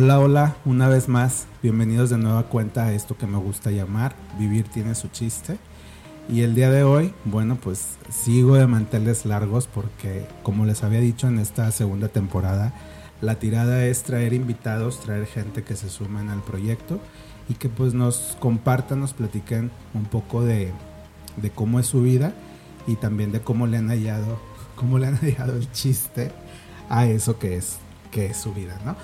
Hola, hola, una vez más, bienvenidos de nueva cuenta a esto que me gusta llamar Vivir tiene su chiste. Y el día de hoy, bueno, pues sigo de manteles largos porque, como les había dicho en esta segunda temporada, la tirada es traer invitados, traer gente que se sumen al proyecto y que pues nos compartan, nos platiquen un poco de, de cómo es su vida y también de cómo le han hallado, cómo le han el chiste a eso que es, que es su vida, ¿no?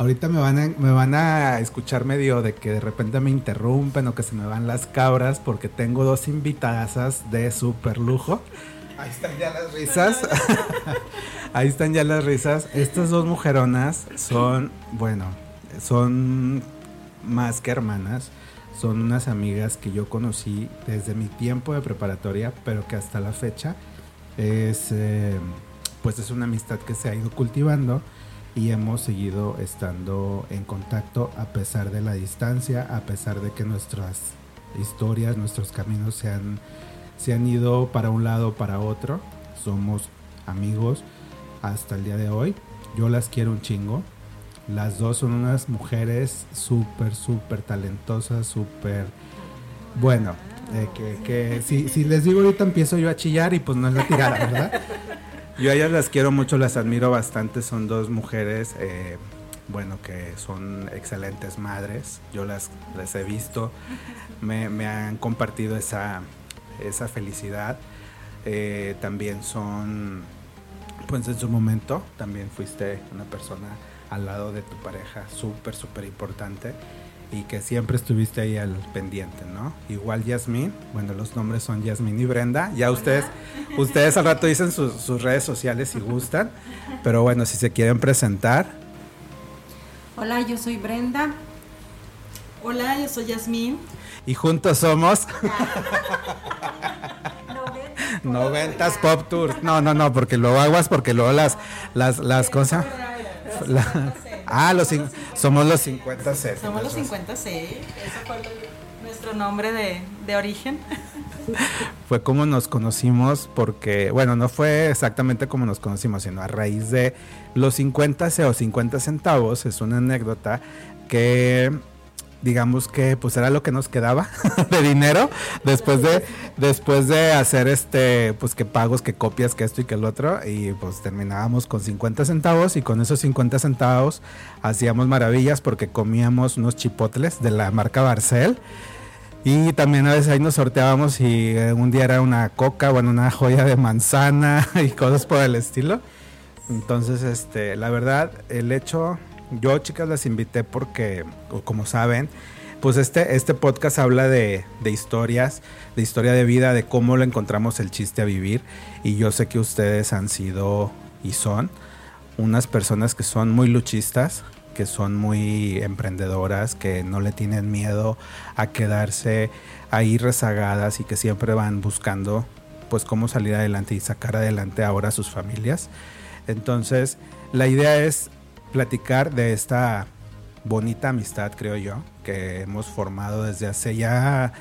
Ahorita me van, a, me van a escuchar medio de que de repente me interrumpen o que se me van las cabras porque tengo dos invitadasas de super lujo. Ahí están ya las risas. Ahí están ya las risas. Estas dos mujeronas son, bueno, son más que hermanas. Son unas amigas que yo conocí desde mi tiempo de preparatoria, pero que hasta la fecha es, eh, pues es una amistad que se ha ido cultivando y hemos seguido estando en contacto a pesar de la distancia, a pesar de que nuestras historias, nuestros caminos se han, se han ido para un lado para otro. Somos amigos hasta el día de hoy. Yo las quiero un chingo. Las dos son unas mujeres súper, súper talentosas, súper... Bueno, eh, que, que si, si les digo ahorita empiezo yo a chillar y pues no es la tirada, ¿verdad? Yo a ellas las quiero mucho, las admiro bastante. Son dos mujeres, eh, bueno, que son excelentes madres. Yo las, las he visto, me, me han compartido esa, esa felicidad. Eh, también son, pues en su momento, también fuiste una persona al lado de tu pareja súper, súper importante y que siempre estuviste ahí al pendiente, ¿no? Igual Yasmín, bueno, los nombres son Yasmín y Brenda, ya ustedes, ustedes al rato dicen sus, sus redes sociales si gustan, pero bueno, si se quieren presentar. Hola, yo soy Brenda. Hola, yo soy Yasmín. Y juntos somos... 90s Pop Tour. No, no, no, porque luego aguas, porque luego las, las, las cosas... La- ah, los, somos los 50 C. Somos los 50 C. Ese fue nuestro nombre de, de origen. Fue como nos conocimos porque, bueno, no fue exactamente como nos conocimos, sino a raíz de los 50 C o 50 centavos. Es una anécdota que digamos que pues era lo que nos quedaba de dinero después de después de hacer este pues que pagos que copias que esto y que el otro y pues terminábamos con 50 centavos y con esos 50 centavos hacíamos maravillas porque comíamos unos chipotles de la marca Barcel y también a veces ahí nos sorteábamos y eh, un día era una coca, bueno, una joya de manzana y cosas por el estilo. Entonces, este, la verdad, el hecho, yo chicas las invité porque, como saben, pues este, este podcast habla de, de historias, de historia de vida, de cómo le encontramos el chiste a vivir. Y yo sé que ustedes han sido y son unas personas que son muy luchistas, que son muy emprendedoras, que no le tienen miedo a quedarse ahí rezagadas y que siempre van buscando pues cómo salir adelante y sacar adelante ahora a sus familias. Entonces, la idea es platicar de esta bonita amistad, creo yo, que hemos formado desde hace ya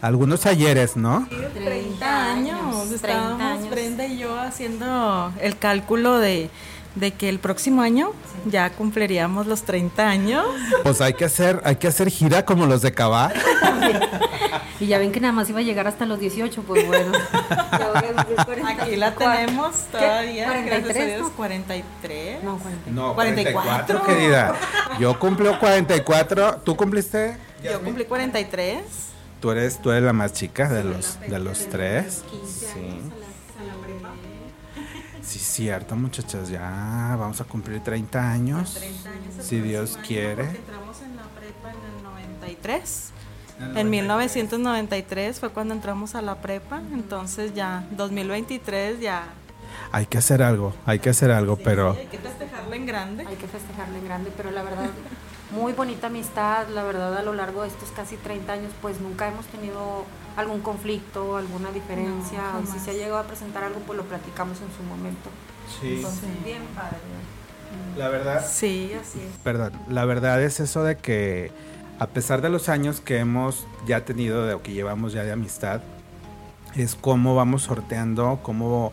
algunos ayeres, ¿no? 30 años. 30 Estábamos años. Brenda y yo haciendo el cálculo de, de que el próximo año ya cumpliríamos los 30 años. Pues hay que hacer, hay que hacer gira como los de Cabá. Y ya ven que nada más iba a llegar hasta los 18, pues bueno. Ya voy a cumplir 44. Aquí la tenemos todavía. ¿Qué? gracias a 43, Dios, ¿no? 43. No, 40. No, 44. 44, querida. Yo cumplo 44. ¿Tú cumpliste? Yo cumplí 43. Tú eres, tú eres la más chica de los, de los tres. 15 Sí. Sí, cierto, muchachas. Ya vamos a cumplir 30 años. 30 años el Si Dios año, quiere. Entramos en la prepa en el 93. En 1993 fue cuando entramos a la prepa, entonces ya 2023 ya Hay que hacer algo, hay que hacer algo, pero hay que festejarlo festejarla en grande. Hay que festejarla en grande, pero la verdad, muy bonita amistad, la verdad a lo largo de estos casi 30 años, pues nunca hemos tenido algún conflicto, alguna diferencia, o si se ha llegado a presentar algo, pues lo platicamos en su momento. Sí. Entonces, bien padre. La verdad. Sí, así es. Perdón, la verdad es eso de que a pesar de los años que hemos ya tenido de, o que llevamos ya de amistad, es cómo vamos sorteando, cómo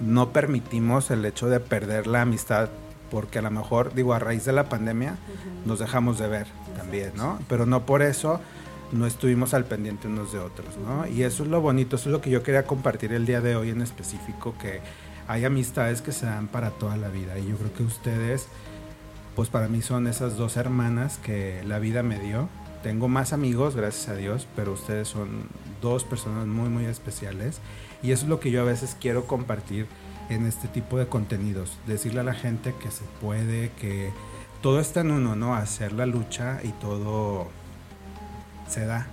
no permitimos el hecho de perder la amistad, porque a lo mejor, digo, a raíz de la pandemia nos dejamos de ver también, ¿no? Pero no por eso no estuvimos al pendiente unos de otros, ¿no? Y eso es lo bonito, eso es lo que yo quería compartir el día de hoy en específico, que hay amistades que se dan para toda la vida. Y yo creo que ustedes, pues para mí son esas dos hermanas que la vida me dio. Tengo más amigos, gracias a Dios, pero ustedes son dos personas muy, muy especiales. Y eso es lo que yo a veces quiero compartir en este tipo de contenidos. Decirle a la gente que se puede, que todo está en uno, ¿no? Hacer la lucha y todo se da.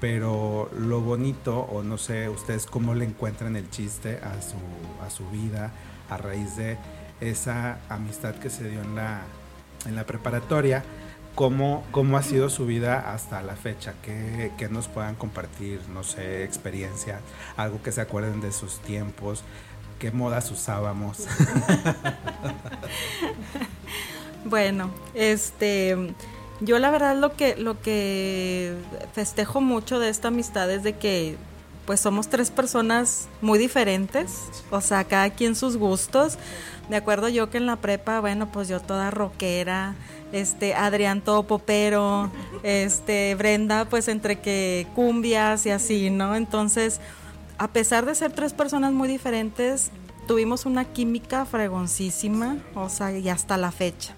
Pero lo bonito, o no sé, ustedes cómo le encuentran el chiste a su, a su vida a raíz de esa amistad que se dio en la, en la preparatoria, cómo, cómo ha sido su vida hasta la fecha, que, que nos puedan compartir, no sé, experiencia, algo que se acuerden de sus tiempos, qué modas usábamos. Bueno, este, yo la verdad lo que lo que festejo mucho de esta amistad es de que pues somos tres personas muy diferentes, o sea, cada quien sus gustos. De acuerdo yo que en la prepa, bueno, pues yo toda rockera, este Adrián todo popero, este Brenda pues entre que cumbias y así, ¿no? Entonces, a pesar de ser tres personas muy diferentes, tuvimos una química fregoncísima, o sea, y hasta la fecha.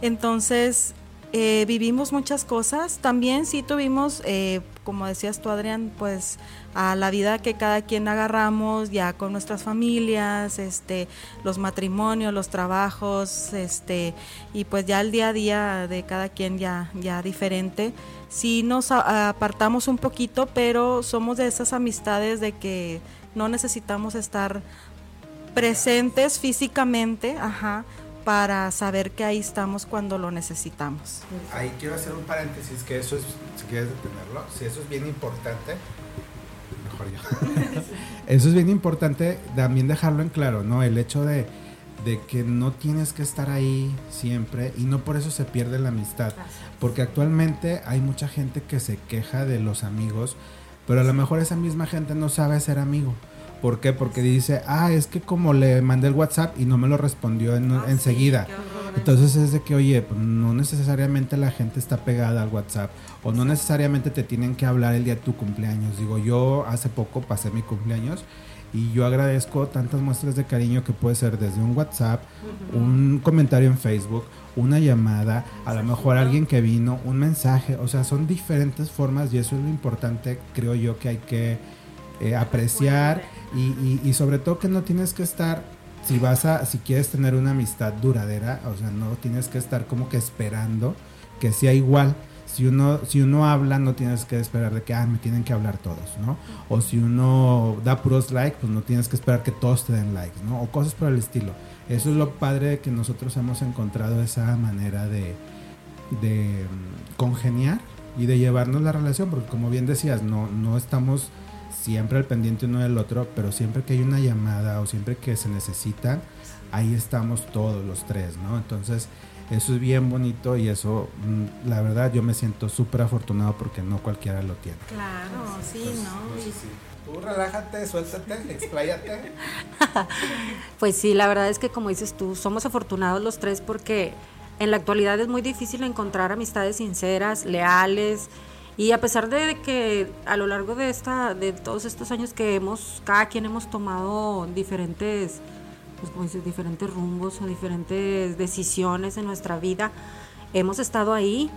Entonces, eh, vivimos muchas cosas. También sí tuvimos, eh, como decías tú, Adrián, pues a la vida que cada quien agarramos ya con nuestras familias, este, los matrimonios, los trabajos, este, y pues ya el día a día de cada quien ya, ya diferente. Sí nos apartamos un poquito, pero somos de esas amistades de que no necesitamos estar presentes físicamente, ajá, para saber que ahí estamos cuando lo necesitamos. Ahí quiero hacer un paréntesis, que eso es, si quieres detenerlo, si eso es bien importante, mejor yo. eso es bien importante también dejarlo en claro, ¿no? El hecho de, de que no tienes que estar ahí siempre y no por eso se pierde la amistad. Porque actualmente hay mucha gente que se queja de los amigos, pero a lo mejor esa misma gente no sabe ser amigo. ¿Por qué? Porque dice, ah, es que como le mandé el WhatsApp y no me lo respondió en- enseguida. Entonces es de que, oye, pues, no necesariamente la gente está pegada al WhatsApp o no necesariamente te tienen que hablar el día de tu cumpleaños. Digo, yo hace poco pasé mi cumpleaños y yo agradezco tantas muestras de cariño que puede ser desde un WhatsApp, un comentario en Facebook, una llamada, a lo mejor alguien que vino, un mensaje. O sea, son diferentes formas y eso es lo importante, creo yo, que hay que eh, apreciar y, y- y sobre todo que no tienes que estar si vas a si quieres tener una amistad duradera o sea no tienes que estar como que esperando que sea igual. Si uno si uno habla no tienes que esperar de que ah me tienen que hablar todos no o si uno da puros likes pues no tienes que esperar que todos te den likes no o cosas por el estilo. Eso es lo padre de que nosotros hemos encontrado esa manera de de mm, congeniar y de llevarnos la relación, porque como bien decías, no, no estamos siempre al pendiente uno del otro, pero siempre que hay una llamada o siempre que se necesitan, ahí estamos todos los tres, ¿no? Entonces, eso es bien bonito y eso, mm, la verdad, yo me siento súper afortunado porque no cualquiera lo tiene. Claro, sí, ¿no? Tú relájate, suéltate, expláyate. Pues sí, la verdad es que como dices tú, somos afortunados los tres porque en la actualidad es muy difícil encontrar amistades sinceras, leales y a pesar de que a lo largo de esta de todos estos años que hemos cada quien hemos tomado diferentes pues como dices, diferentes rumbos o diferentes decisiones en nuestra vida, hemos estado ahí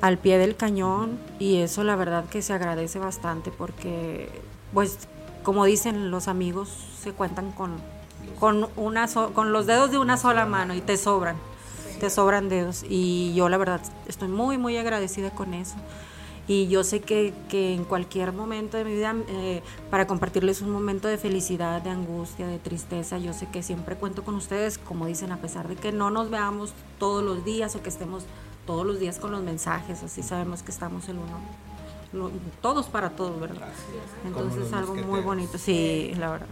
al pie del cañón y eso la verdad que se agradece bastante porque pues como dicen los amigos se cuentan con con una so- con los dedos de una sola mano y te sobran te sobran dedos. Y yo la verdad estoy muy muy agradecida con eso y yo sé que, que en cualquier momento de mi vida, eh, para compartirles un momento de felicidad, de angustia, de tristeza, yo sé que siempre cuento con ustedes, como dicen, a pesar de que no nos veamos todos los días o que estemos todos los días con los mensajes, así sabemos que estamos el uno, todos para todos, ¿verdad? Entonces es algo muy bonito, sí, la verdad.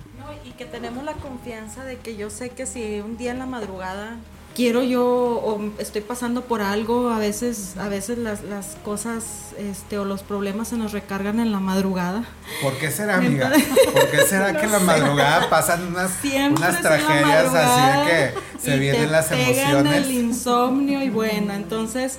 y que tenemos la confianza de que yo sé que si un día en la madrugada quiero yo o estoy pasando por algo, a veces, a veces las, las cosas este, o los problemas se nos recargan en la madrugada. ¿Por qué será, amiga? ¿Por qué será que en la madrugada pasan unas, unas tragedias así de que se vienen las emociones? el insomnio y bueno, entonces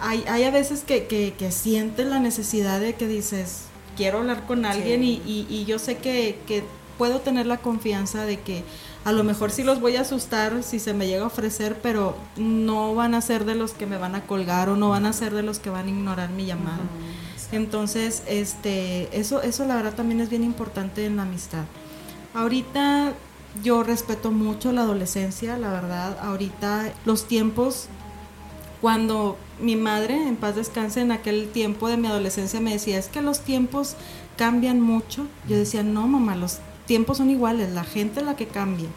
hay, hay a veces que, que, que sientes la necesidad de que dices, quiero hablar con alguien y, y, y, yo sé que, que puedo tener la confianza de que a lo mejor sí los voy a asustar si se me llega a ofrecer, pero no van a ser de los que me van a colgar o no van a ser de los que van a ignorar mi llamada. Entonces, este, eso, eso la verdad también es bien importante en la amistad. Ahorita yo respeto mucho la adolescencia, la verdad. Ahorita los tiempos, cuando mi madre, en paz descanse, en aquel tiempo de mi adolescencia me decía, es que los tiempos cambian mucho. Yo decía, no, mamá, los tiempos son iguales, la gente es la que cambia.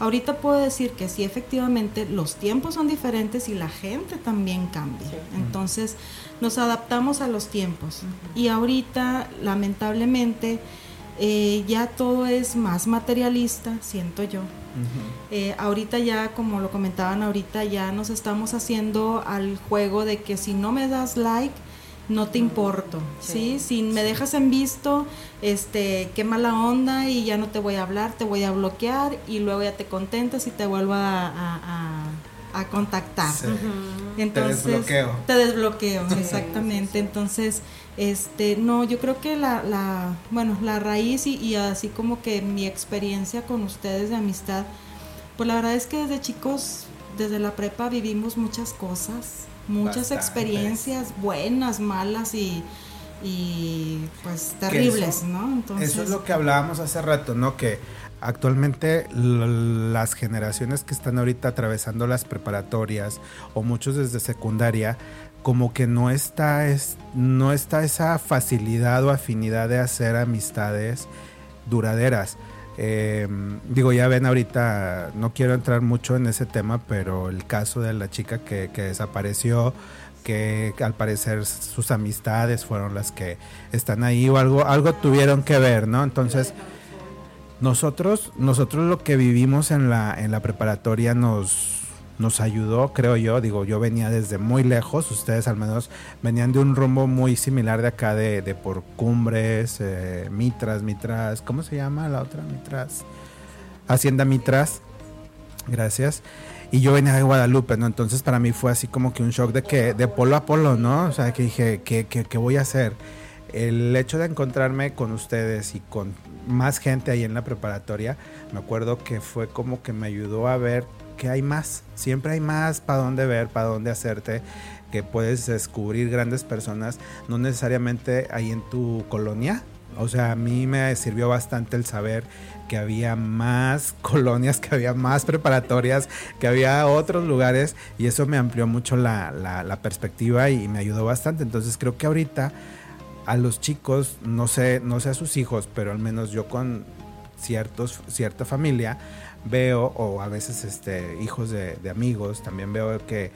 Ahorita puedo decir que sí, efectivamente, los tiempos son diferentes y la gente también cambia. Entonces, nos adaptamos a los tiempos. Y ahorita, lamentablemente, eh, ya todo es más materialista, siento yo. eh, ahorita ya, como lo comentaban ahorita, ya nos estamos haciendo al juego de que si no me das like, no te importo, ¿sí? Si me dejas en visto, este, qué mala onda y ya no te voy a hablar, te voy a bloquear y luego ya te contentas y te vuelvo a, a, contactar. Entonces, te desbloqueo. Te desbloqueo, exactamente. Entonces, este, no, yo creo que la, la bueno, la raíz y, y así como que mi experiencia con ustedes de amistad, pues la verdad es que desde chicos, desde la prepa vivimos muchas cosas muchas experiencias buenas, malas y, y pues terribles, ¿no? Entonces, eso es lo que hablábamos hace rato, ¿no? Que actualmente las generaciones que están ahorita atravesando las preparatorias o muchos desde secundaria, como que no está, es, no está esa facilidad o afinidad de hacer amistades duraderas. Em, digo, ya ven ahorita, no quiero entrar mucho en ese tema, pero el caso de la chica que, desapareció, que al parecer sus amistades fueron las que están ahí o algo, algo tuvieron que ver, ¿no? Entonces, nosotros, nosotros lo que vivimos en la, en la preparatoria nos, nos ayudó, creo yo. Digo, yo venía desde muy lejos, ustedes al menos venían de un rumbo muy similar de acá, de, por Cumbres, eh, Mitras, Mitras, ¿cómo se llama la otra? Mitras. Hacienda Mitras. Gracias. Y yo venía de Guadalupe, ¿no? Entonces para mí fue así como que un shock de que, de polo a polo, ¿no? O sea, que dije, ¿qué, qué, qué voy a hacer? El hecho de encontrarme con ustedes y con más gente ahí en la preparatoria, me acuerdo que fue como que me ayudó a ver que hay más, siempre hay más para dónde ver, para dónde hacerte, que puedes descubrir grandes personas, no necesariamente ahí en tu colonia. O sea, a mí me sirvió bastante el saber que había más colonias, que había más preparatorias, que había otros lugares y eso me amplió mucho la, la, perspectiva y me ayudó bastante. Entonces creo que ahorita a los chicos, no sé, no sé a sus hijos, pero al menos yo con ciertos, cierta familia, veo, o a veces este, hijos de, amigos, también veo que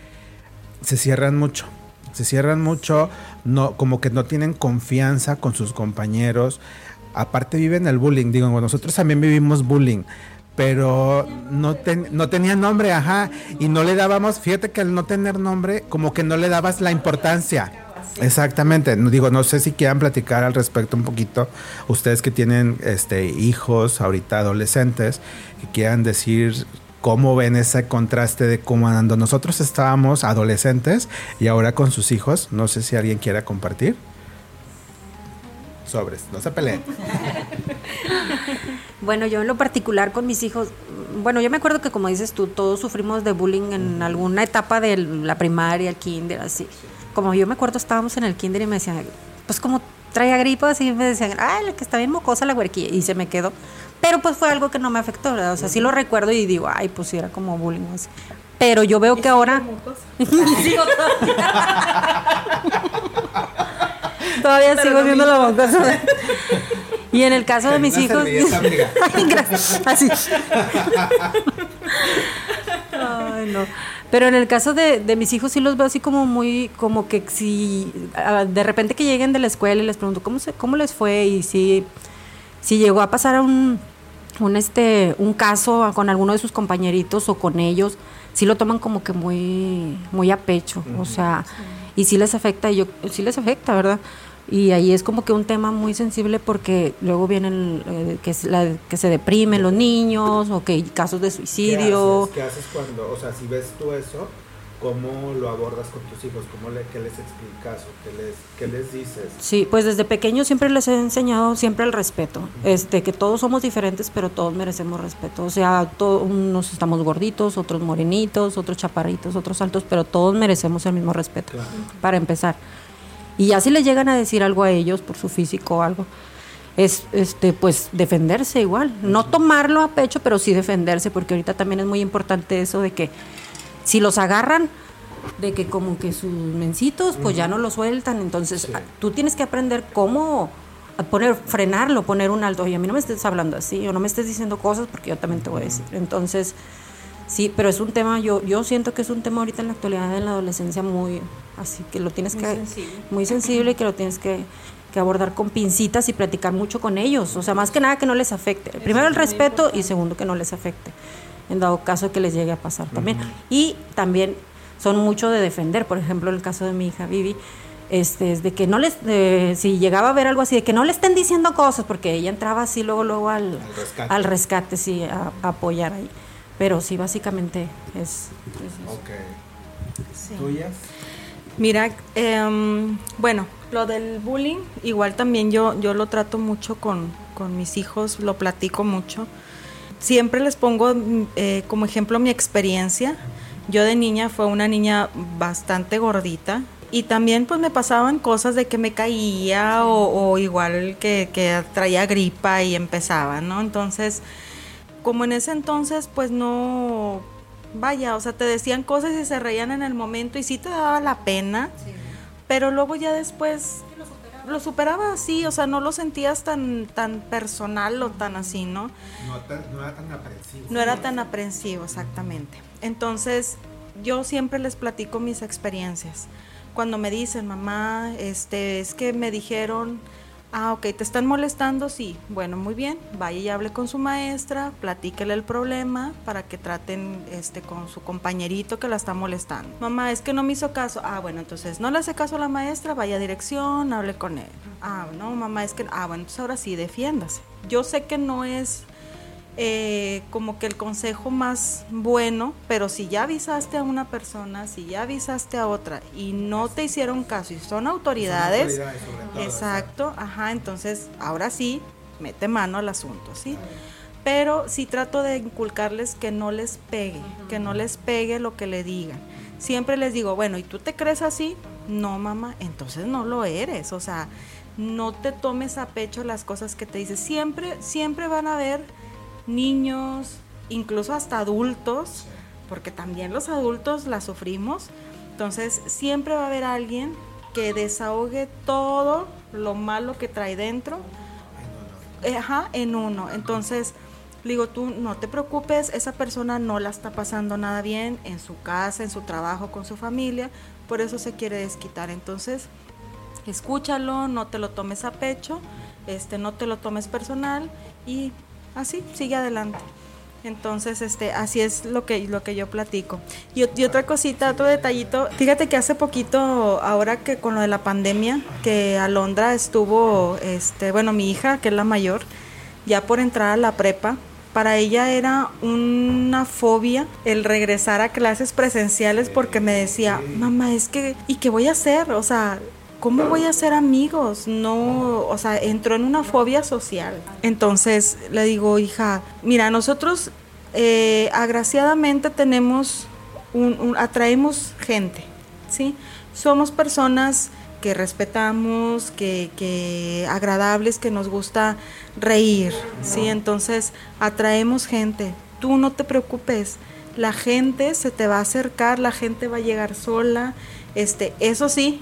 se cierran mucho. Se cierran mucho, no, como que no tienen confianza con sus compañeros. Aparte viven el bullying, digo, nosotros también vivimos bullying, pero no, no tenía nombre, ajá, y no le dábamos, fíjate que al no tener nombre, como que no le dabas la importancia. Exactamente, digo, no sé si quieran platicar al respecto un poquito, ustedes que tienen este hijos ahorita adolescentes, que quieran decir cómo ven ese contraste de cómo cuando nosotros estábamos adolescentes y ahora con sus hijos, no sé si alguien quiera compartir. Sobres, no se peleen. Bueno, yo en lo particular con mis hijos, bueno, yo me acuerdo que como dices tú, todos sufrimos de bullying en alguna etapa de la primaria, el kinder, así como yo me acuerdo, estábamos en el kinder y me decían, pues como traía gripa, así me decían, ay, la que está bien mocosa la huerquilla, y se me quedó. Pero pues fue algo que no me afectó, ¿verdad? O sea, sí lo recuerdo y digo, ay, pues sí era como bullying. Así. Pero yo veo que ahora... Todavía sigo viendo la boca. y en el caso de mis hijos. Así. Ay, no. Pero en el caso de, de, mis hijos sí los veo así como muy, como que si ah, de repente que lleguen de la escuela y les pregunto cómo se, cómo les fue y si, si llegó a pasar un, un este, un caso con alguno de sus compañeritos o con ellos, sí lo toman como que muy, muy a pecho, o sea, y sí les afecta, y yo, sí les afecta, ¿verdad? Y ahí es como que un tema muy sensible porque luego vienen eh, que, la, que se deprimen los niños o que hay casos de suicidio. ¿Qué haces, cuando, o sea, si ves tú eso, cómo lo abordas con tus hijos? ¿Cómo le, ¿Qué les explicas o qué les, qué les dices? Sí, pues desde pequeño siempre les he enseñado siempre el respeto, este que todos somos diferentes, pero todos merecemos respeto. O sea, todos, unos estamos gorditos, otros morenitos, otros chaparritos, otros altos, pero todos merecemos el mismo respeto, para empezar. Y ya si le llegan a decir algo a ellos por su físico o algo, es este pues defenderse igual, no tomarlo a pecho, pero sí defenderse, porque ahorita también es muy importante eso de que si los agarran de que como que sus mencitos pues ya no lo sueltan, entonces tú tienes que aprender cómo poner frenarlo, poner un alto, y a mí no me estés hablando así o no me estés diciendo cosas porque yo también te voy a decir. Entonces, sí, pero es un tema yo yo siento que es un tema ahorita en la actualidad en la adolescencia muy así que lo tienes que muy sensible y que lo tienes que, abordar con pincitas y platicar mucho con ellos, o sea, más que nada que no les afecte. Primero el respeto y segundo que no les afecte, en dado caso que les llegue a pasar también. Y también son mucho de defender, por ejemplo, el caso de mi hija Vivi, este, es de que no les, si llegaba a ver algo así, de que no le estén diciendo cosas, porque ella entraba así luego, luego al, al rescate, sí, a, apoyar ahí. Pero sí, básicamente es... Ok. ¿Tuyas? Mira, em, bueno, lo del bullying, igual también yo, yo lo trato mucho con, con mis hijos, lo platico mucho. Siempre les pongo eh, como ejemplo mi experiencia. Yo de niña fue una niña bastante gordita y también pues me pasaban cosas de que me caía o, igual que, que traía gripa y empezaba, ¿no? Entonces, como en ese entonces pues no vaya, o sea, te decían cosas y se reían en el momento y sí te daba la pena, pero luego ya después lo superaba. así, o sea, no lo sentías tan tan personal o tan así, ¿no? No, era tan aprensivo. No era tan aprensivo, exactamente. Entonces, yo siempre les platico mis experiencias. Cuando me dicen, mamá, este, es que me dijeron Ah, ok, ¿te están molestando? Sí. Bueno, muy bien. Vaya y hable con su maestra, platíquele el problema para que traten este con su compañerito que la está molestando. Mamá, es que no me hizo caso. Ah, bueno, entonces no le hace caso a la maestra, vaya a dirección, hable con él. Ah, no, mamá, es que. Ah, bueno, entonces ahora sí, defiéndase. Yo sé que no es eh, como que el consejo más bueno, pero si ya avisaste a una persona, si ya avisaste a otra y no te hicieron caso y son autoridades, exacto, ajá, entonces ahora sí, mete mano al asunto, ¿sí? Pero sí trato de inculcarles que no les pegue, que no les pegue lo que le digan. Siempre les digo, bueno, ¿y tú te crees así? No, mamá, entonces no lo eres, o sea, no te tomes a pecho las cosas que te dices. Siempre, siempre van a haber niños, incluso hasta adultos, porque también los adultos la sufrimos. Entonces siempre va a haber alguien que desahogue todo lo malo que trae dentro Ajá, en uno. Entonces, digo, tú no te preocupes, esa persona no la está pasando nada bien en su casa, en su trabajo, con su familia, por eso se quiere desquitar. Entonces, escúchalo, no te lo tomes a pecho, este, no te lo tomes personal y así, sigue adelante. Entonces, este, así es lo que, lo que yo platico. Y, otra cosita, otro detallito, fíjate que hace poquito, ahora que con lo de la pandemia, que Alondra estuvo, este, bueno, mi hija, que es la mayor, ya por entrar a la prepa, para ella era una fobia el regresar a clases presenciales porque me decía, mamá, es que, ¿y qué voy a hacer? O sea, ¿cómo voy a hacer amigos? No, o sea, entró en una fobia social. Entonces le digo, hija, mira, nosotros eh, agraciadamente tenemos, un, atraemos gente, ¿sí? Somos personas que respetamos, que, que, agradables, que nos gusta reír, ¿sí? Entonces atraemos gente. Tú no te preocupes, la gente se te va a acercar, la gente va a llegar sola. Este, eso sí,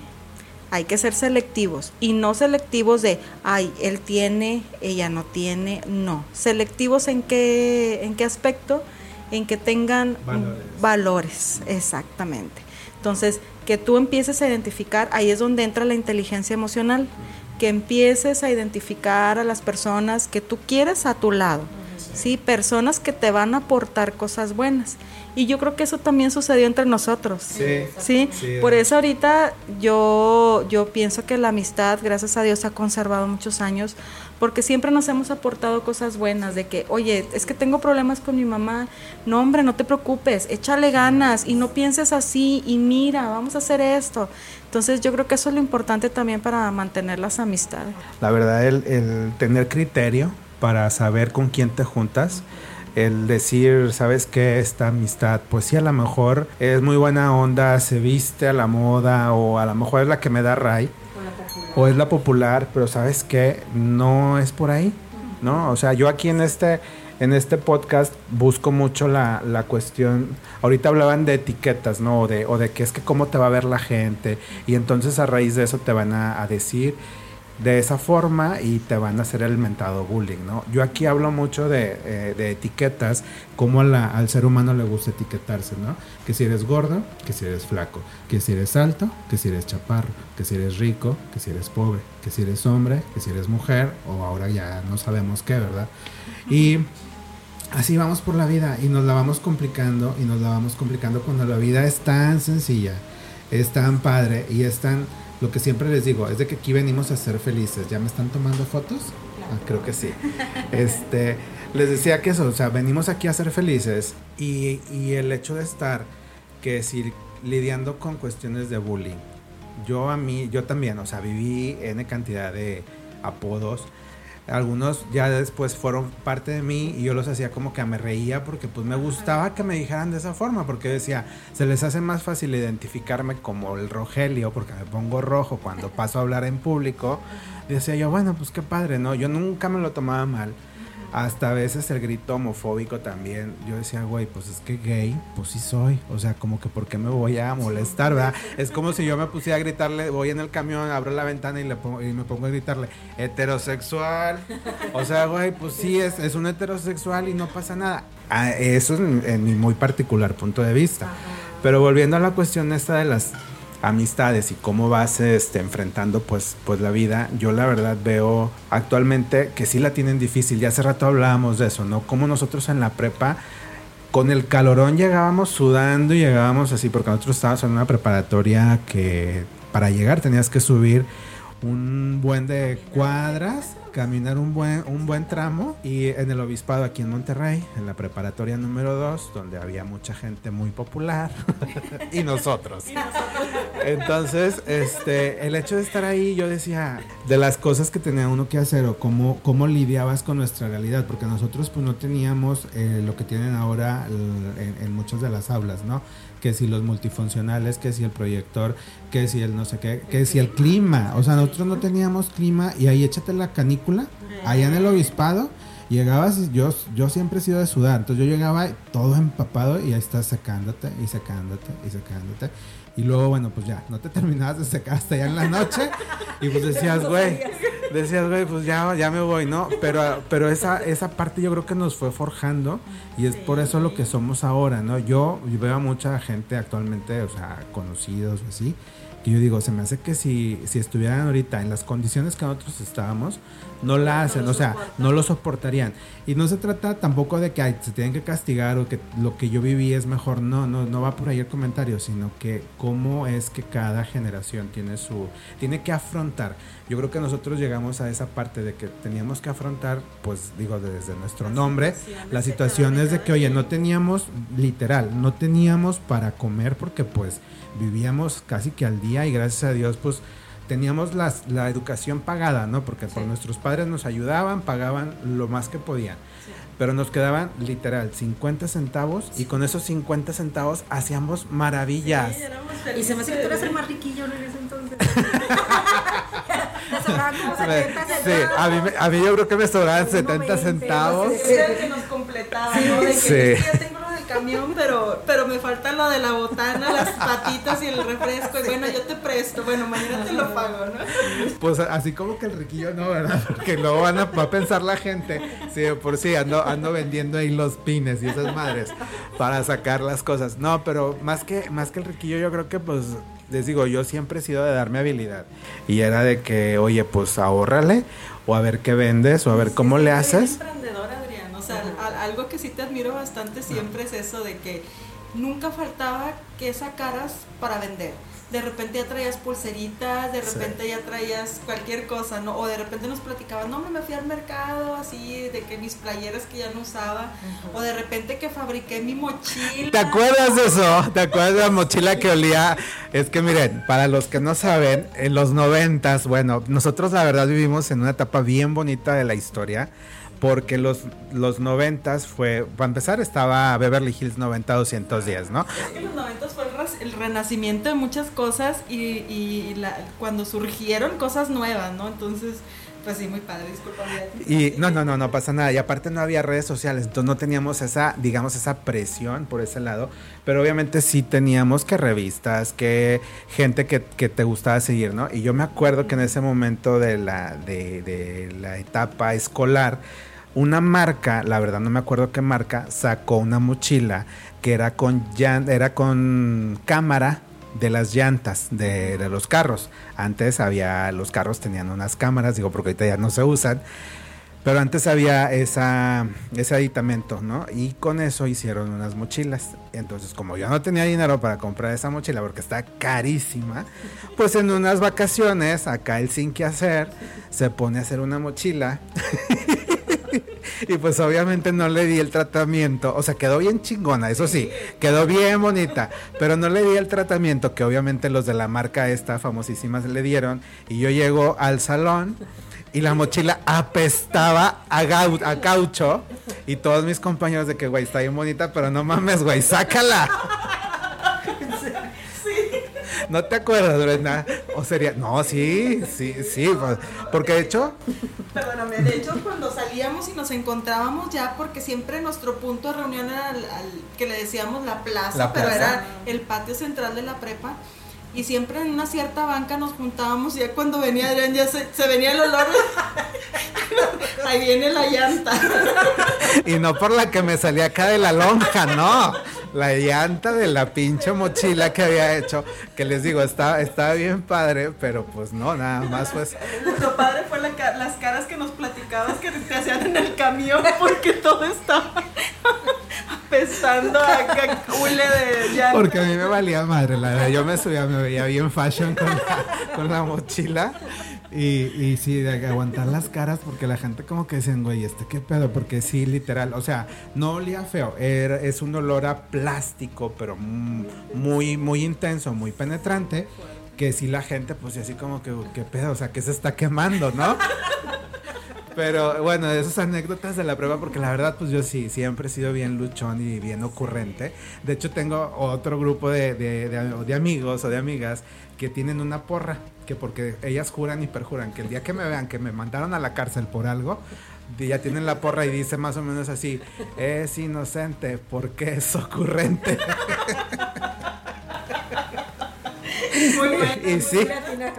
hay que ser selectivos y no selectivos de, ay, él tiene, ella no tiene, no. Selectivos en qué, en qué aspecto, en que tengan valores. valores, exactamente. Entonces, que tú empieces a identificar, ahí es donde entra la inteligencia emocional, que empieces a identificar a las personas que tú quieres a tu lado, ¿sí? Personas que te van a aportar cosas buenas. Y yo creo que eso también sucedió entre nosotros. Sí. ¿sí? Por eso ahorita yo, yo pienso que la amistad, gracias a Dios, ha conservado muchos años, porque siempre nos hemos aportado cosas buenas, de que, oye, es que tengo problemas con mi mamá. No, hombre, no te preocupes, échale ganas y no pienses así y mira, vamos a hacer esto. Entonces yo creo que eso es lo importante también para mantener las amistades. La verdad, el, el tener criterio para saber con quién te juntas el decir, ¿sabes qué? Esta amistad, pues sí, a lo mejor es muy buena onda, se viste a la moda o a lo mejor es la que me da ray o, es la popular, pero ¿sabes qué? No es por ahí, ¿no? O sea, yo aquí en este, en este podcast busco mucho la, la cuestión, ahorita hablaban de etiquetas, ¿no? O de, o de que es que cómo te va a ver la gente y entonces a raíz de eso te van a, a decir de esa forma y te van a hacer el mentado bullying, ¿no? Yo aquí hablo mucho de, eh, de etiquetas, cómo al ser humano le gusta etiquetarse, ¿no? Que si eres gordo, que si eres flaco, que si eres alto, que si eres chaparro, que si eres rico, que si eres pobre, que si eres hombre, que si eres mujer, o ahora ya no sabemos qué, ¿verdad? Y así vamos por la vida y nos la vamos complicando y nos la vamos complicando cuando la vida es tan sencilla, es tan padre y es tan lo que siempre les digo es de que aquí venimos a ser felices. ¿Ya me están tomando fotos? Ah, creo que sí. Este, les decía que eso, o sea, venimos aquí a ser felices y, y el hecho de estar, que lidiando con cuestiones de bullying. Yo a mí, yo también, o sea, viví N cantidad de apodos algunos ya después fueron parte de mí y yo los hacía como que me reía porque pues me gustaba que me dijeran de esa forma porque decía, se les hace más fácil identificarme como el Rogelio porque me pongo rojo cuando paso a hablar en público. Decía yo, bueno, pues qué padre, ¿no? Yo nunca me lo tomaba mal hasta a veces el grito homofóbico también. Yo decía, güey, pues es que gay, pues sí soy. O sea, como que ¿por qué me voy a molestar, verdad? Es como si yo me pusiera a gritarle, voy en el camión, abro la ventana y, le pongo, y me pongo a gritarle, heterosexual. O sea, güey, pues sí, es, es un heterosexual y no pasa nada. Ah, eso es en mi muy particular punto de vista. Pero volviendo a la cuestión esta de las amistades y cómo vas este, enfrentando pues, pues la vida, yo la verdad veo actualmente que sí la tienen difícil. Ya hace rato hablábamos de eso, ¿no? Como nosotros en la prepa con el calorón llegábamos sudando y llegábamos así, porque nosotros estábamos en una preparatoria que para llegar tenías que subir un buen de cuadras caminar un buen, un buen tramo y en el obispado aquí en Monterrey, en la preparatoria número 2, donde había mucha gente muy popular y nosotros. Entonces, este, el hecho de estar ahí, yo decía, de las cosas que tenía uno que hacer o cómo, cómo lidiabas con nuestra realidad, porque nosotros pues no teníamos eh, lo que tienen ahora en, en muchas de las aulas, ¿no? Que si los multifuncionales, que si el proyector, que si el no sé qué, que si el clima. O sea, nosotros no teníamos clima y ahí échate la canícula, allá en el obispado, llegabas, yo, yo siempre he sido de sudar, entonces yo llegaba todo empapado y ahí estás secándote y secándote y secándote. Y luego, bueno, pues ya, no te terminabas de secar hasta ya en la noche. Y pues decías, güey, decías, güey, pues ya, ya me voy, ¿no? Pero, pero esa, esa parte yo creo que nos fue forjando y es por eso lo que somos ahora, ¿no? Yo, veo a mucha gente actualmente, o sea, conocidos así, que yo digo, se me hace que si, si estuvieran ahorita en las condiciones que nosotros estábamos, no la hacen, o sea, no lo soportarían. Y no se trata tampoco de que se tienen que castigar o que lo que yo viví es mejor, no, no, no va por ahí el comentario, sino que cómo es que cada generación tiene su, tiene que afrontar. Yo creo que nosotros llegamos a esa parte de que teníamos que afrontar, pues digo, desde nuestro nombre, las situaciones de que, oye, no teníamos, literal, no teníamos para comer porque pues vivíamos casi que al día y gracias a Dios pues teníamos las, la educación pagada, ¿no? Porque por nuestros padres nos ayudaban, pagaban lo más que podían. Pero nos quedaban literal 50 centavos y con esos 50 centavos hacíamos maravillas. y se me hace que tú eras el más riquillo en ese entonces. Sí, a mí, a mí yo creo que me sobraban 70 centavos. Era el que nos completaba, ¿no? De que sí. tengo camión, pero, pero me falta lo de la botana, las patitas y el refresco. Y bueno, yo te presto. Bueno, mañana te lo pago, ¿no? Pues así como que el riquillo no, ¿verdad? Porque luego van a, va a pensar la gente, sí, por sí, ando, ando vendiendo ahí los pines y esas madres para sacar las cosas. No, pero más que, más que el riquillo, yo creo que pues les digo, yo siempre he sido de darme habilidad. Y era de que, oye, pues ahórrale, o a ver qué vendes, o a ver cómo le haces. emprendedor, Adrián. O sea, algo que sí te admiro bastante siempre es eso de que nunca faltaba que sacaras para vender de repente ya traías pulseritas, de repente ya traías cualquier cosa, ¿no? O de repente nos platicabas, no, me fui al mercado así, de que mis playeras que ya no usaba, o de repente que fabriqué mi mochila. ¿Te acuerdas de eso? ¿Te acuerdas de la mochila que olía? Es que miren, para los que no saben, en los noventas, bueno, nosotros la verdad vivimos en una etapa bien bonita de la historia porque los, los 90 fue, para empezar estaba Beverly Hills 90-210, ¿no? Es que los 90 fue el, renacimiento de muchas cosas y, y la, cuando surgieron cosas nuevas, ¿no? Entonces... Pues sí, muy padre, disculpa. Y no, no, no, no pasa nada. Y aparte no había redes sociales, entonces no teníamos esa, digamos, esa presión por ese lado. Pero obviamente sí teníamos que revistas, que gente que, que te gustaba seguir, ¿no? Y yo me acuerdo que en ese momento de la, de, de la etapa escolar, una marca, la verdad no me acuerdo qué marca, sacó una mochila que era con, era con cámara de las llantas de, los carros. Antes había, los carros tenían unas cámaras, digo, porque ahorita ya no se usan. Pero antes había esa, ese aditamento, ¿no? Y con eso hicieron unas mochilas. Entonces, como yo no tenía dinero para comprar esa mochila porque está carísima, pues en unas vacaciones, acá el sin que hacer, se pone a hacer una mochila. y pues obviamente no le di el tratamiento, o sea, quedó bien chingona, eso sí, quedó bien bonita, pero no le di el tratamiento que obviamente los de la marca esta famosísima se le dieron. Y yo llego al salón y la mochila apestaba a, a caucho. Y todos mis compañeros de que, güey, está bien bonita, pero no mames, güey, sácala. ¿No te acuerdas, Brenda? O sería, no, sí, sí, sí, pues, porque de hecho... Perdóname, de hecho cuando salíamos y nos encontrábamos ya, porque siempre nuestro punto de reunión era al, que le decíamos la plaza, pero era el patio central de la prepa y siempre en una cierta banca nos juntábamos y ya cuando venía Adrián ya se, se venía el olor. Ahí viene la llanta. Y no por la que me salía acá de la lonja no. La llanta de la pinche mochila que había hecho, que les digo, estaba, estaba bien padre, pero pues no, nada más pues. Lo padre fue las caras que nos platicabas que te hacían en el camión porque todo estaba apestando a hule de llanta. Porque a mí me valía madre, la verdad, yo me subía, me veía bien fashion con con la mochila y, y sí, de aguantar las caras porque la gente como que dicen, güey, ¿este qué pedo? Porque sí, literal, o sea, no olía feo, es un olor a plástico, pero muy, muy intenso, muy penetrante, que sí la gente, pues así como que, ¿qué pedo? O sea, que se está quemando, ¿no? Pero bueno, esas anécdotas de la prueba, porque la verdad, pues yo sí, siempre he sido bien luchón y bien ocurrente. De hecho, tengo otro grupo de, de, de amigos o de amigas que tienen una porra porque ellas juran y perjuran que el día que me vean que me mandaron a la cárcel por algo, ya tienen la porra y dice más o menos así, es inocente porque es ocurrente. y sí,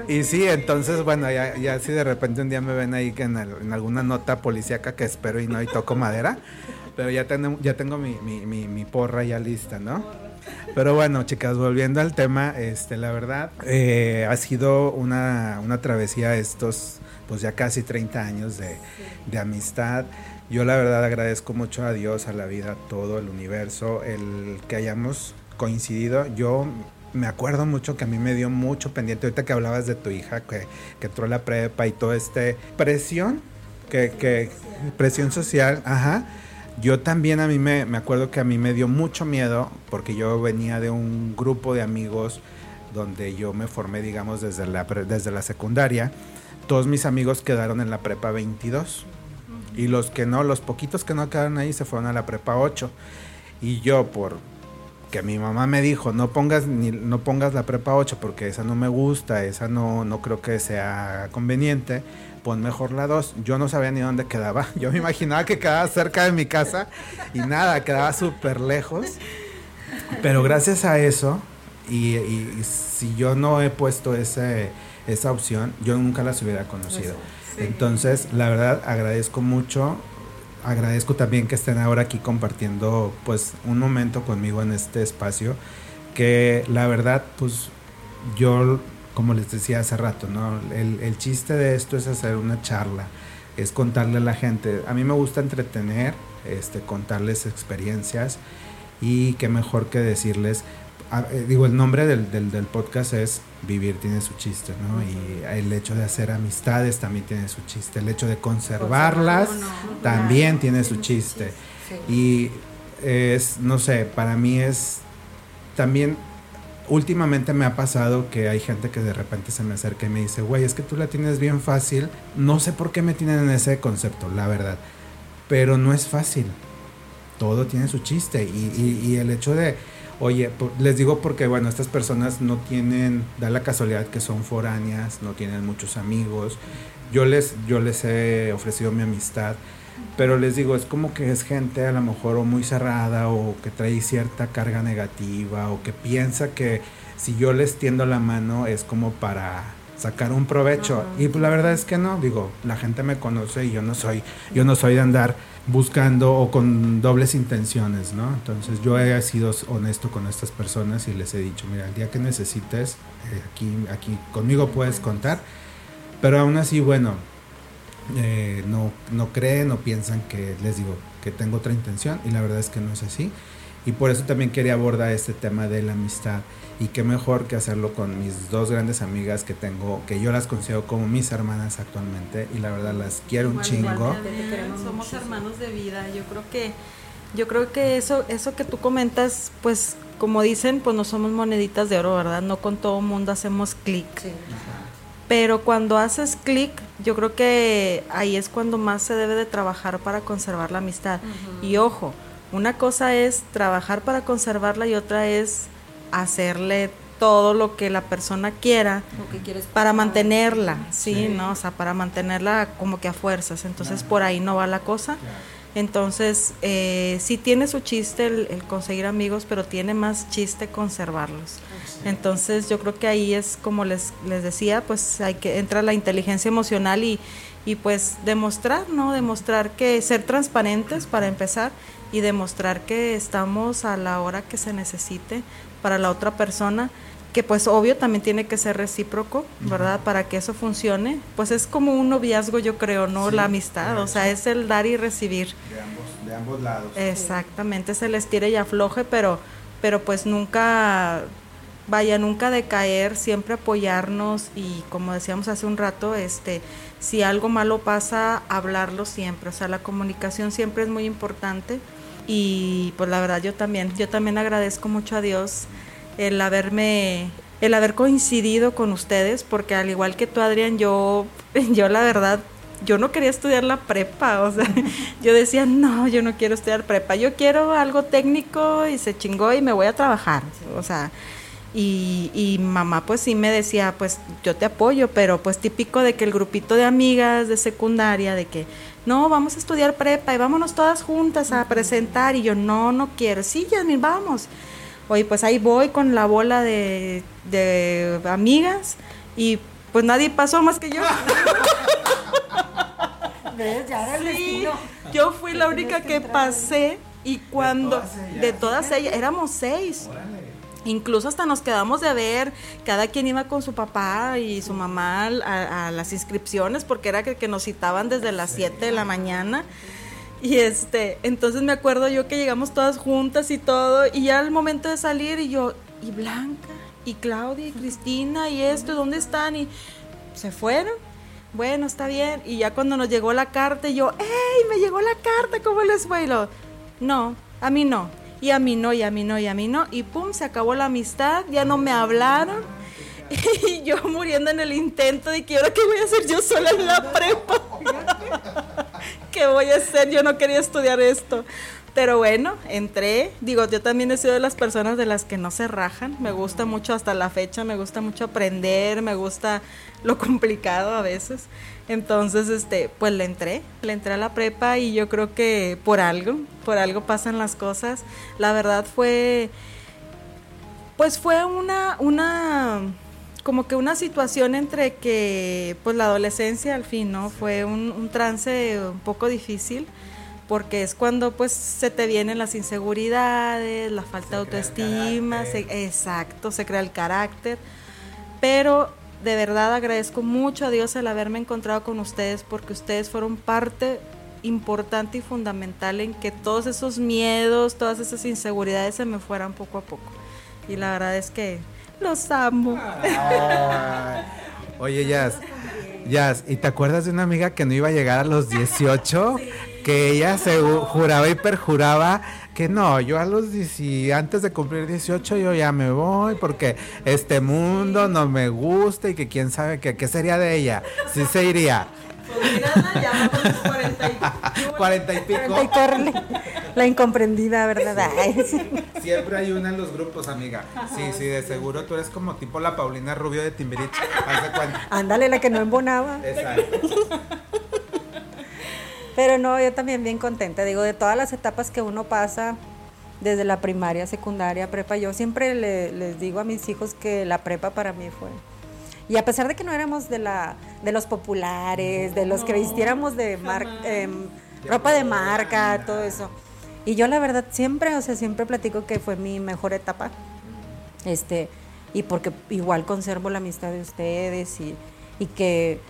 y sí, entonces bueno, ya, ya si de repente un día me ven ahí en, en alguna nota policíaca que espero y no y toco madera, pero ya tengo, ya tengo mi, mi, mi porra ya lista, ¿no? Pero bueno, chicas, volviendo al tema, este, la verdad, eh, ha sido una, una, travesía estos, pues ya casi 30 años de, de, amistad. Yo la verdad agradezco mucho a Dios, a la vida, a todo el universo, el que hayamos coincidido. Yo me acuerdo mucho que a mí me dio mucho pendiente, ahorita que hablabas de tu hija, que, que entró la prepa y todo este presión, que, que presión social, ajá yo también a mí me, me, acuerdo que a mí me dio mucho miedo porque yo venía de un grupo de amigos donde yo me formé, digamos, desde la, desde la secundaria. Todos mis amigos quedaron en la prepa 22 y los que no, los poquitos que no quedaron ahí se fueron a la prepa 8. Y yo por que mi mamá me dijo, no pongas ni no pongas la prepa 8 porque esa no me gusta, esa no no creo que sea conveniente, pon mejor la 2. Yo no sabía ni dónde quedaba. Yo me imaginaba que quedaba cerca de mi casa y nada, quedaba súper lejos. Pero gracias a eso y, y si yo no he puesto ese esa opción, yo nunca las hubiera conocido. Entonces, la verdad, agradezco mucho. Agradezco también que estén ahora aquí compartiendo pues un momento conmigo en este espacio que la verdad pues yo como les decía hace rato, ¿no? El, el chiste de esto es hacer una charla, es contarle a la gente. A mí me gusta entretener, este, contarles experiencias y qué mejor que decirles eh, digo, el nombre del, del, del, podcast es Vivir tiene su chiste, ¿no? Y el hecho de hacer amistades también tiene su chiste. El hecho de conservarlas también tiene su chiste. Y es, no sé, para mí es también últimamente me ha pasado que hay gente que de repente se me acerca y me dice, güey, es que tú la tienes bien fácil. No sé por qué me tienen en ese concepto, la verdad. Pero no es fácil. Todo tiene su chiste. Y, y, y el hecho de Oye, les digo porque, bueno, estas personas no tienen, da la casualidad que son foráneas, no tienen muchos amigos. Yo les, yo les he ofrecido mi amistad, pero les digo, es como que es gente a lo mejor o muy cerrada o que trae cierta carga negativa o que piensa que si yo les tiendo la mano es como para sacar un provecho. Y pues la verdad es que no, digo, la gente me conoce y yo no soy, yo no soy de andar buscando o con dobles intenciones, ¿no? Entonces yo he sido honesto con estas personas y les he dicho, mira, el día que necesites, eh, aquí, aquí conmigo puedes contar, pero aún así, bueno, eh, no, no creen o piensan que les digo que tengo otra intención y la verdad es que no es así. Y por eso también quería abordar este tema de la amistad y qué mejor que hacerlo con mis dos grandes amigas que tengo, que yo las considero como mis hermanas actualmente y la verdad las quiero un chingo. Somos hermanos de vida, yo creo que yo creo que eso eso que tú comentas, pues como dicen, pues no somos moneditas de oro, ¿verdad? No con todo mundo hacemos clic. Pero cuando haces clic, yo creo que ahí es cuando más se debe de trabajar para conservar la amistad. Y ojo, una cosa es trabajar para conservarla y otra es hacerle todo lo que la persona quiera para mantenerla, ¿sí? ¿no? O sea, para mantenerla como que a fuerzas. Entonces, por ahí no va la cosa. Entonces, eh, sí tiene su chiste el, conseguir amigos, pero tiene más chiste conservarlos. Entonces, yo creo que ahí es como les, les decía, pues hay que entra la inteligencia emocional y, y pues demostrar, ¿no? Demostrar que ser transparentes para empezar y demostrar que estamos a la hora que se necesite para la otra persona, que pues obvio también tiene que ser recíproco, ¿verdad? Para que eso funcione. Pues es como un noviazgo, yo creo, ¿no? la amistad, o sea, es el dar y recibir. De ambos, de ambos lados. Exactamente, se les tire y afloje, pero, pero pues nunca, vaya, nunca decaer, siempre apoyarnos y como decíamos hace un rato, este, si algo malo pasa, hablarlo siempre, o sea, la comunicación siempre es muy importante y pues la verdad yo también, yo también agradezco mucho a Dios el haberme, el haber coincidido con ustedes, porque al igual que tú Adrián, yo, yo la verdad, yo no quería estudiar la prepa, o sea, yo decía, no, yo no quiero estudiar prepa, yo quiero algo técnico y se chingó y me voy a trabajar, o sea, y, y, mamá pues sí me decía, pues yo te apoyo, pero pues típico de que el grupito de amigas de secundaria, de que no, vamos a estudiar prepa y vámonos todas juntas a presentar. Y yo, no, no quiero. Sí, Yasmin, vamos. Oye, pues ahí voy con la bola de, amigas y pues nadie pasó más que yo. ¿Ves? Ya era el destino. Yo fui la única que pasé y cuando, de todas ellas, éramos seis. Incluso hasta nos quedamos de ver, cada quien iba con su papá y su mamá a, las inscripciones porque era que, que, nos citaban desde las 7 de la mañana. Y este, entonces me acuerdo yo que llegamos todas juntas y todo, y ya al momento de salir y yo, y Blanca, y Claudia, y Cristina, y esto, ¿dónde están? Y se fueron. Bueno, está bien. Y ya cuando nos llegó la carta, yo, ¡Ey! Me llegó la carta, ¿cómo les fue? No, a mí no y a mí no, y a mí no, y a mí no, y pum, se acabó la amistad, ya no me hablaron, y yo muriendo en el intento de que ahora qué voy a hacer yo sola en la prepa, qué voy a hacer, yo no quería estudiar esto, Pero bueno, entré. Digo, yo también he sido de las personas de las que no se rajan. Me gusta mucho hasta la fecha, me gusta mucho aprender, me gusta lo complicado a veces. Entonces, este, pues le entré, le entré a la prepa y yo creo que por algo, por algo pasan las cosas. La verdad fue, pues fue una, una, como que una situación entre que, pues la adolescencia al fin, ¿no? Fue un, un trance un poco difícil porque es cuando pues se te vienen las inseguridades, la falta de autoestima, exacto, se crea el carácter, pero de verdad agradezco mucho a Dios el haberme encontrado con ustedes porque ustedes fueron parte importante y fundamental en que todos esos miedos, todas esas inseguridades se me fueran poco a poco. Y la verdad es que los amo. Oye, Jazz, Jazz, ¿y te acuerdas de una amiga que no iba a llegar a los 18? que ella se juraba y perjuraba que no, yo a los antes de cumplir 18 yo ya me voy porque este mundo no me gusta y que quién sabe que, qué sería de ella, si se iría. Y pico. La incomprendida, ¿verdad? Siempre hay una en los grupos, amiga. Sí, sí, de seguro tú eres como tipo la Paulina Rubio de Timbiriche. Ándale, la que no embonaba. Exacto. Pero no, yo también bien contenta. Digo, de todas las etapas que uno pasa, desde la primaria, secundaria, prepa, yo siempre les digo a mis hijos que la prepa para mí fue. Y a pesar de que no éramos de, la, de los populares, de los que vistiéramos de em, ropa de marca, todo eso. Y yo la verdad siempre, o sea, siempre platico que fue mi mejor etapa. Este, y porque igual conservo la amistad de ustedes y, y que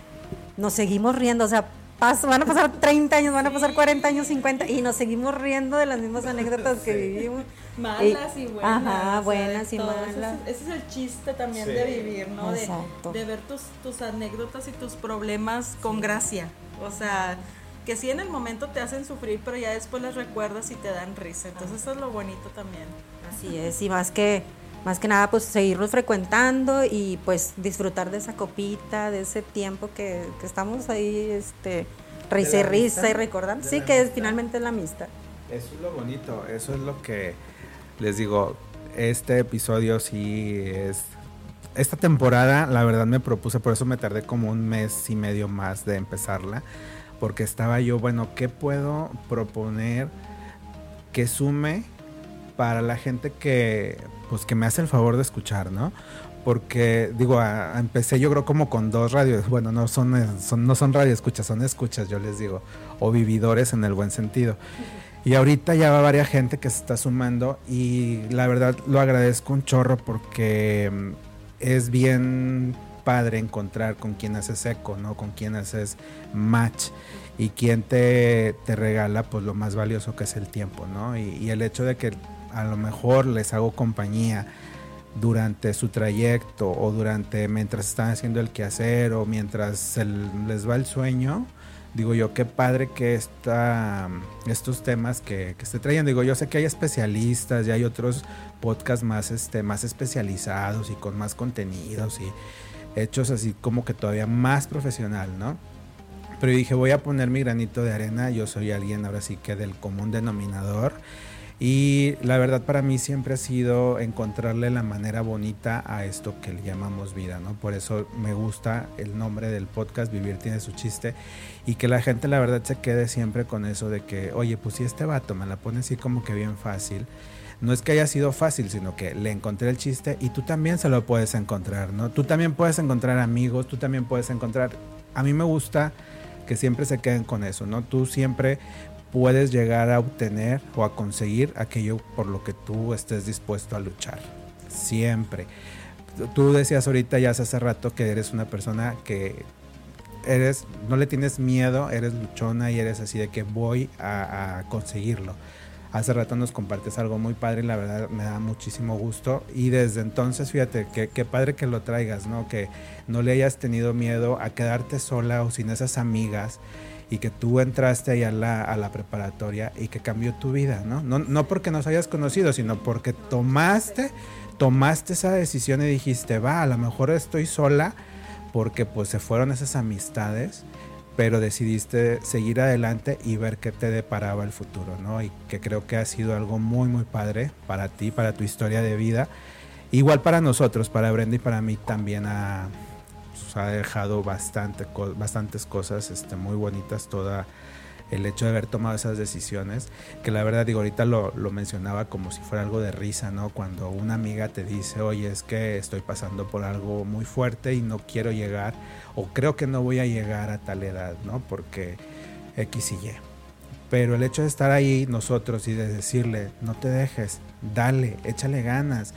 nos seguimos riendo, o sea, van a pasar 30 años, van a pasar 40 años, 50 y nos seguimos riendo de las mismas anécdotas que vivimos. Malas y, buenas. Ajá, buenas y malas. Ese es, el chiste también de vivir, ¿no? De, de, ver tus, tus anécdotas y tus problemas con gracia. O sea, que sí en el momento te hacen sufrir, pero ya después las recuerdas y te dan risa. Entonces eso es lo bonito también. Así es, y más que más que nada pues seguirnos frecuentando y pues disfrutar de esa copita, de ese tiempo que, estamos ahí, este, risa y risa y recordando, sí que es, finalmente es la amistad. Eso es lo bonito, eso es lo que les digo, este episodio sí es... Esta temporada, la verdad me propuse, por eso me tardé como un mes y medio más de empezarla, porque estaba yo, bueno, ¿qué puedo proponer que sume para la gente que pues que me hace el favor de escuchar, ¿no? Porque digo, empecé yo creo como con dos radios, bueno, no son, no son radio escuchas, son escuchas, yo les digo, o vividores en el buen sentido. Y ahorita ya va varias gente que se está sumando y la verdad lo agradezco un chorro porque mm, es bien padre encontrar con quien haces eco, ¿no? Con quien haces match y quien te, te regala pues lo más valioso que es el tiempo, ¿no? y el hecho de que a lo mejor les hago compañía durante su trayecto o durante mientras están haciendo el quehacer o mientras les va el sueño, digo yo, qué padre que está, estos temas que, que esté trayendo. Digo, yo sé que hay especialistas y hay otros podcasts más, este, más especializados y con más contenidos y hechos así como que todavía más profesional, ¿no? Pero dije, voy a poner mi granito de arena, yo soy alguien ahora sí que del común denominador y la verdad para mí siempre ha sido encontrarle la manera bonita a esto que le llamamos vida, ¿no? Por eso me gusta el nombre del podcast, Vivir tiene su chiste, y que la gente la verdad se quede siempre con eso de que, oye, pues si este vato me la pone así como que bien fácil, no es que haya sido fácil, sino que le encontré el chiste y tú también se lo puedes encontrar, ¿no? Tú también puedes encontrar amigos, tú también puedes encontrar... A mí me gusta que siempre se queden con eso, ¿no? Tú siempre puedes llegar a obtener o a conseguir aquello por lo que tú estés dispuesto a luchar. Siempre. Tú decías ahorita ya hace rato que eres una persona que eres, no le tienes miedo, eres luchona y eres así de que voy a, conseguirlo. Hace rato nos compartes algo muy padre y la verdad me da muchísimo gusto. Y desde entonces, fíjate, qué padre que lo traigas, ¿no? Que no le hayas tenido miedo a quedarte sola o sin esas amigas y que tú entraste ahí a la, a la preparatoria y que cambió tu vida, ¿no? ¿no? No porque nos hayas conocido, sino porque tomaste, tomaste esa decisión y dijiste, va, a lo mejor estoy sola porque pues se fueron esas amistades, pero decidiste seguir adelante y ver qué te deparaba el futuro, ¿no? Y que creo que ha sido algo muy, muy padre para ti, para tu historia de vida. Igual para nosotros, para Brenda y para mí también ha, ha dejado bastante, bastantes cosas este, muy bonitas toda el hecho de haber tomado esas decisiones, que la verdad digo, ahorita lo, lo, mencionaba como si fuera algo de risa, ¿no? Cuando una amiga te dice, oye, es que estoy pasando por algo muy fuerte y no quiero llegar, o creo que no voy a llegar a tal edad, ¿no? Porque X y Y. Pero el hecho de estar ahí nosotros y de decirle, no te dejes, dale, échale ganas,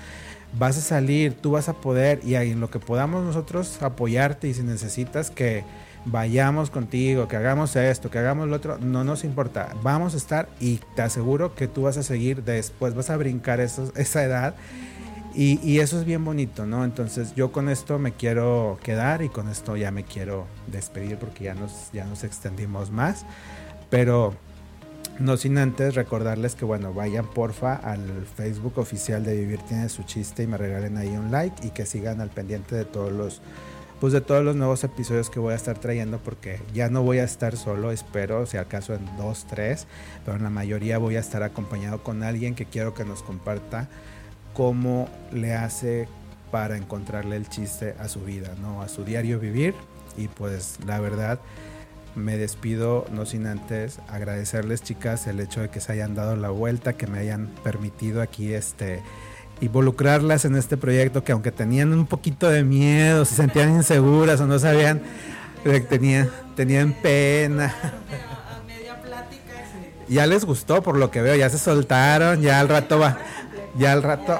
vas a salir, tú vas a poder y en lo que podamos nosotros apoyarte y si necesitas que vayamos contigo, que hagamos esto, que hagamos lo otro, no nos importa. Vamos a estar y te aseguro que tú vas a seguir después, vas a brincar esa edad. Y, eso es bien bonito, ¿no? Entonces yo con esto me quiero quedar y con esto ya me quiero despedir porque ya nos, ya nos extendimos más. Pero no sin antes recordarles que, bueno, vayan porfa al Facebook oficial de Vivir Tiene su chiste y me regalen ahí un like y que sigan al pendiente de todos los pues de todos los nuevos episodios que voy a estar trayendo porque ya no voy a estar solo, espero, si acaso en dos, tres, pero en la mayoría voy a estar acompañado con alguien que quiero que nos comparta cómo le hace para encontrarle el chiste a su vida, ¿no? A su diario vivir y pues la verdad me despido no sin antes agradecerles chicas el hecho de que se hayan dado la vuelta, que me hayan permitido aquí este involucrarlas en este proyecto que aunque tenían un poquito de miedo, se sentían inseguras o no sabían, tenían, tenían pena. Ya les gustó por lo que veo, ya se soltaron, ya al rato va, ya al rato.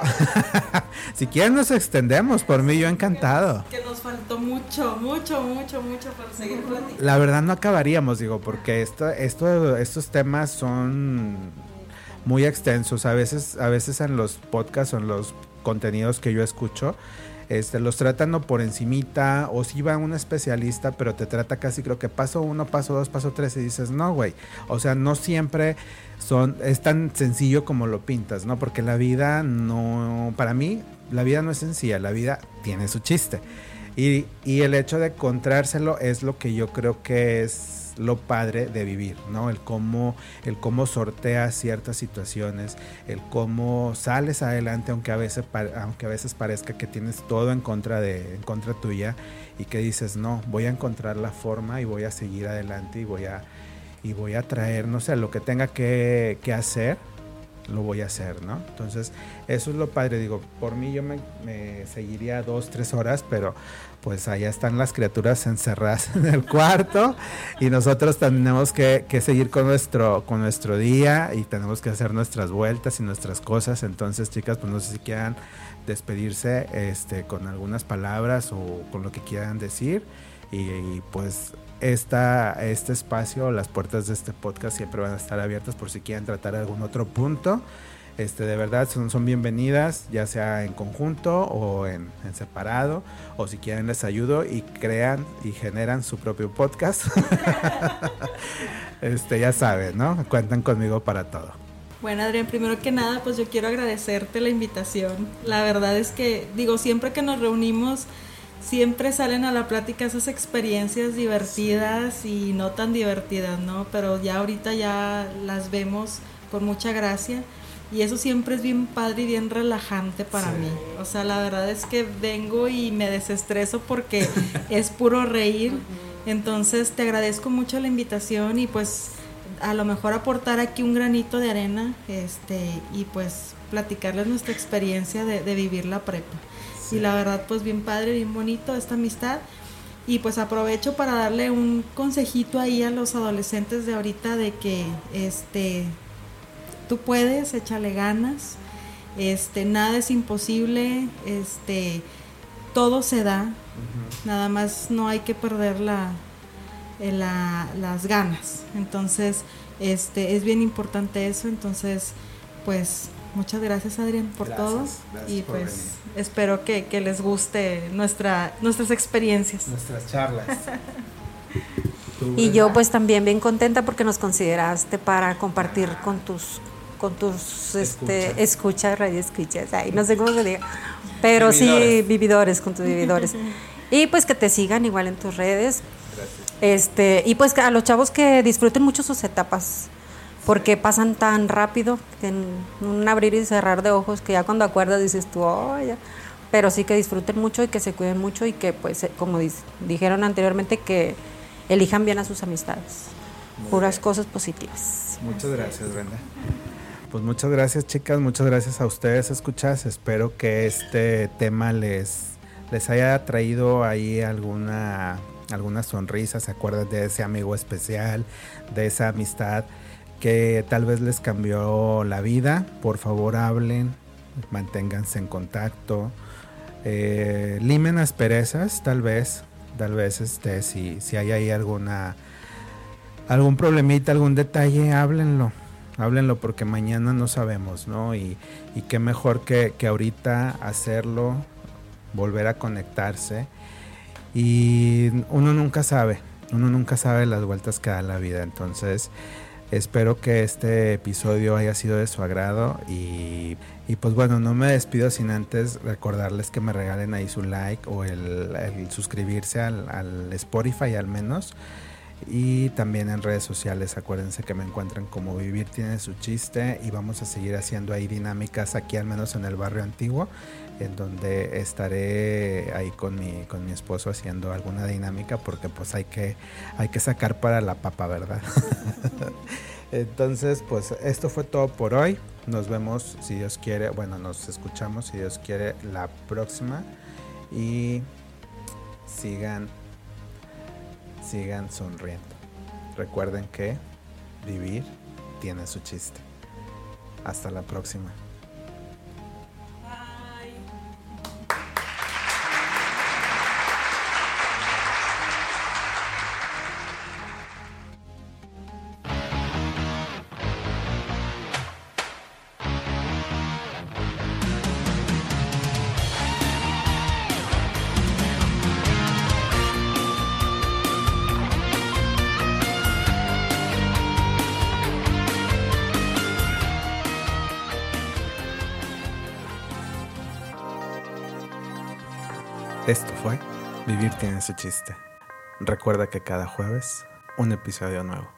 si quieren nos extendemos, por mí yo encantado. Que nos faltó mucho, mucho, mucho, mucho para seguir platicando. La verdad no acabaríamos, digo, porque esto, esto, estos temas son muy extensos. A veces, a veces en los podcasts o en los contenidos que yo escucho, este, los tratan no por encimita o si va un especialista, pero te trata casi creo que paso uno, paso dos, paso tres y dices, no, güey. O sea, no siempre son, es tan sencillo como lo pintas, ¿no? Porque la vida no, para mí, la vida no es sencilla, la vida tiene su chiste. Y, y el hecho de encontrárselo es lo que yo creo que es lo padre de vivir, ¿no? El cómo, el cómo sorteas ciertas situaciones, el cómo sales adelante, aunque a veces, aunque a veces parezca que tienes todo en contra de, en contra tuya, y que dices, no, voy a encontrar la forma y voy a seguir adelante y voy a, y voy a traer, no sé, lo que tenga que, que hacer, lo voy a hacer, ¿no? Entonces, eso es lo padre, digo, por mí yo me, me seguiría dos, tres horas, pero pues allá están las criaturas encerradas en el cuarto y nosotros tenemos que, seguir con nuestro, con nuestro día y tenemos que hacer nuestras vueltas y nuestras cosas. Entonces, chicas, pues no sé si quieran despedirse este, con algunas palabras o con lo que quieran decir. Y, pues esta, este espacio, las puertas de este podcast siempre van a estar abiertas por si quieren tratar algún otro punto. Este, de verdad son, bienvenidas, ya sea en conjunto o en, separado, o si quieren les ayudo y crean y generan su propio podcast. este, ya saben, ¿no? Cuentan conmigo para todo. Bueno, Adrián, primero que nada, pues yo quiero agradecerte la invitación. La verdad es que, digo, siempre que nos reunimos, siempre salen a la plática esas experiencias divertidas y no tan divertidas, ¿no? Pero ya ahorita ya las vemos con mucha gracia. Y eso siempre es bien padre y bien relajante para mí. O sea, la verdad es que vengo y me desestreso porque es puro reír. Entonces te agradezco mucho la invitación y pues a lo mejor aportar aquí un granito de arena este y pues platicarles nuestra experiencia de, vivir la prepa. Y la verdad pues bien padre, bien bonito esta amistad. Y pues aprovecho para darle un consejito ahí a los adolescentes de ahorita de que este tú puedes, échale ganas, este, nada es imposible, este, todo se da, nada más no hay que perder la, eh, la, las ganas. Entonces, este, es bien importante eso, entonces, pues, muchas gracias Adrián por todo y pues espero que, que, les guste nuestra, nuestras experiencias. Nuestras charlas. y yo pues también bien contenta porque nos consideraste para compartir con tus con tus este, escuchas, radio escuchas, ahí no sé cómo se diga, pero sí vividores, con tus vividores. y pues que te sigan igual en tus redes. Este, y pues a los chavos que disfruten mucho sus etapas, porque pasan tan rápido, en un abrir y cerrar de ojos, que ya cuando acuerdas dices tú, oh, ya. Pero sí que disfruten mucho y que se cuiden mucho y que, pues, eh, como dijeron anteriormente, que elijan bien a sus amistades. Puras cosas positivas. Muchas gracias, Brenda. Pues muchas gracias, chicas. Muchas gracias a ustedes, escuchas. Espero que este tema les, les haya traído ahí alguna, alguna sonrisa. ¿Se acuerdan de ese amigo especial, de esa amistad que tal vez les cambió la vida? Por favor, hablen, manténganse en contacto. Eh, limen asperezas, tal vez, tal vez este, si, si hay ahí alguna algún problemita, algún detalle, háblenlo. Háblenlo porque mañana no sabemos, ¿no? Y, y qué mejor que, que ahorita hacerlo, volver a conectarse. Y uno nunca sabe, uno nunca sabe las vueltas que da la vida. Entonces, espero que este episodio haya sido de su agrado. Y, y pues bueno, no me despido sin antes recordarles que me regalen ahí su like o el, suscribirse al, al Spotify al menos y también en redes sociales. Acuérdense que me encuentran como Vivir tiene su chiste y vamos a seguir haciendo ahí dinámicas aquí al menos en el barrio antiguo, en donde estaré ahí con mi, con mi esposo haciendo alguna dinámica porque pues hay que, hay que sacar para la papa, ¿verdad? Entonces, pues esto fue todo por hoy. Nos vemos si Dios quiere, bueno, nos escuchamos si Dios quiere la próxima y sigan sigan sonriendo. Recuerden que vivir tiene su chiste. Hasta la próxima. Vivir tiene su chiste. Recuerda que cada jueves un episodio nuevo.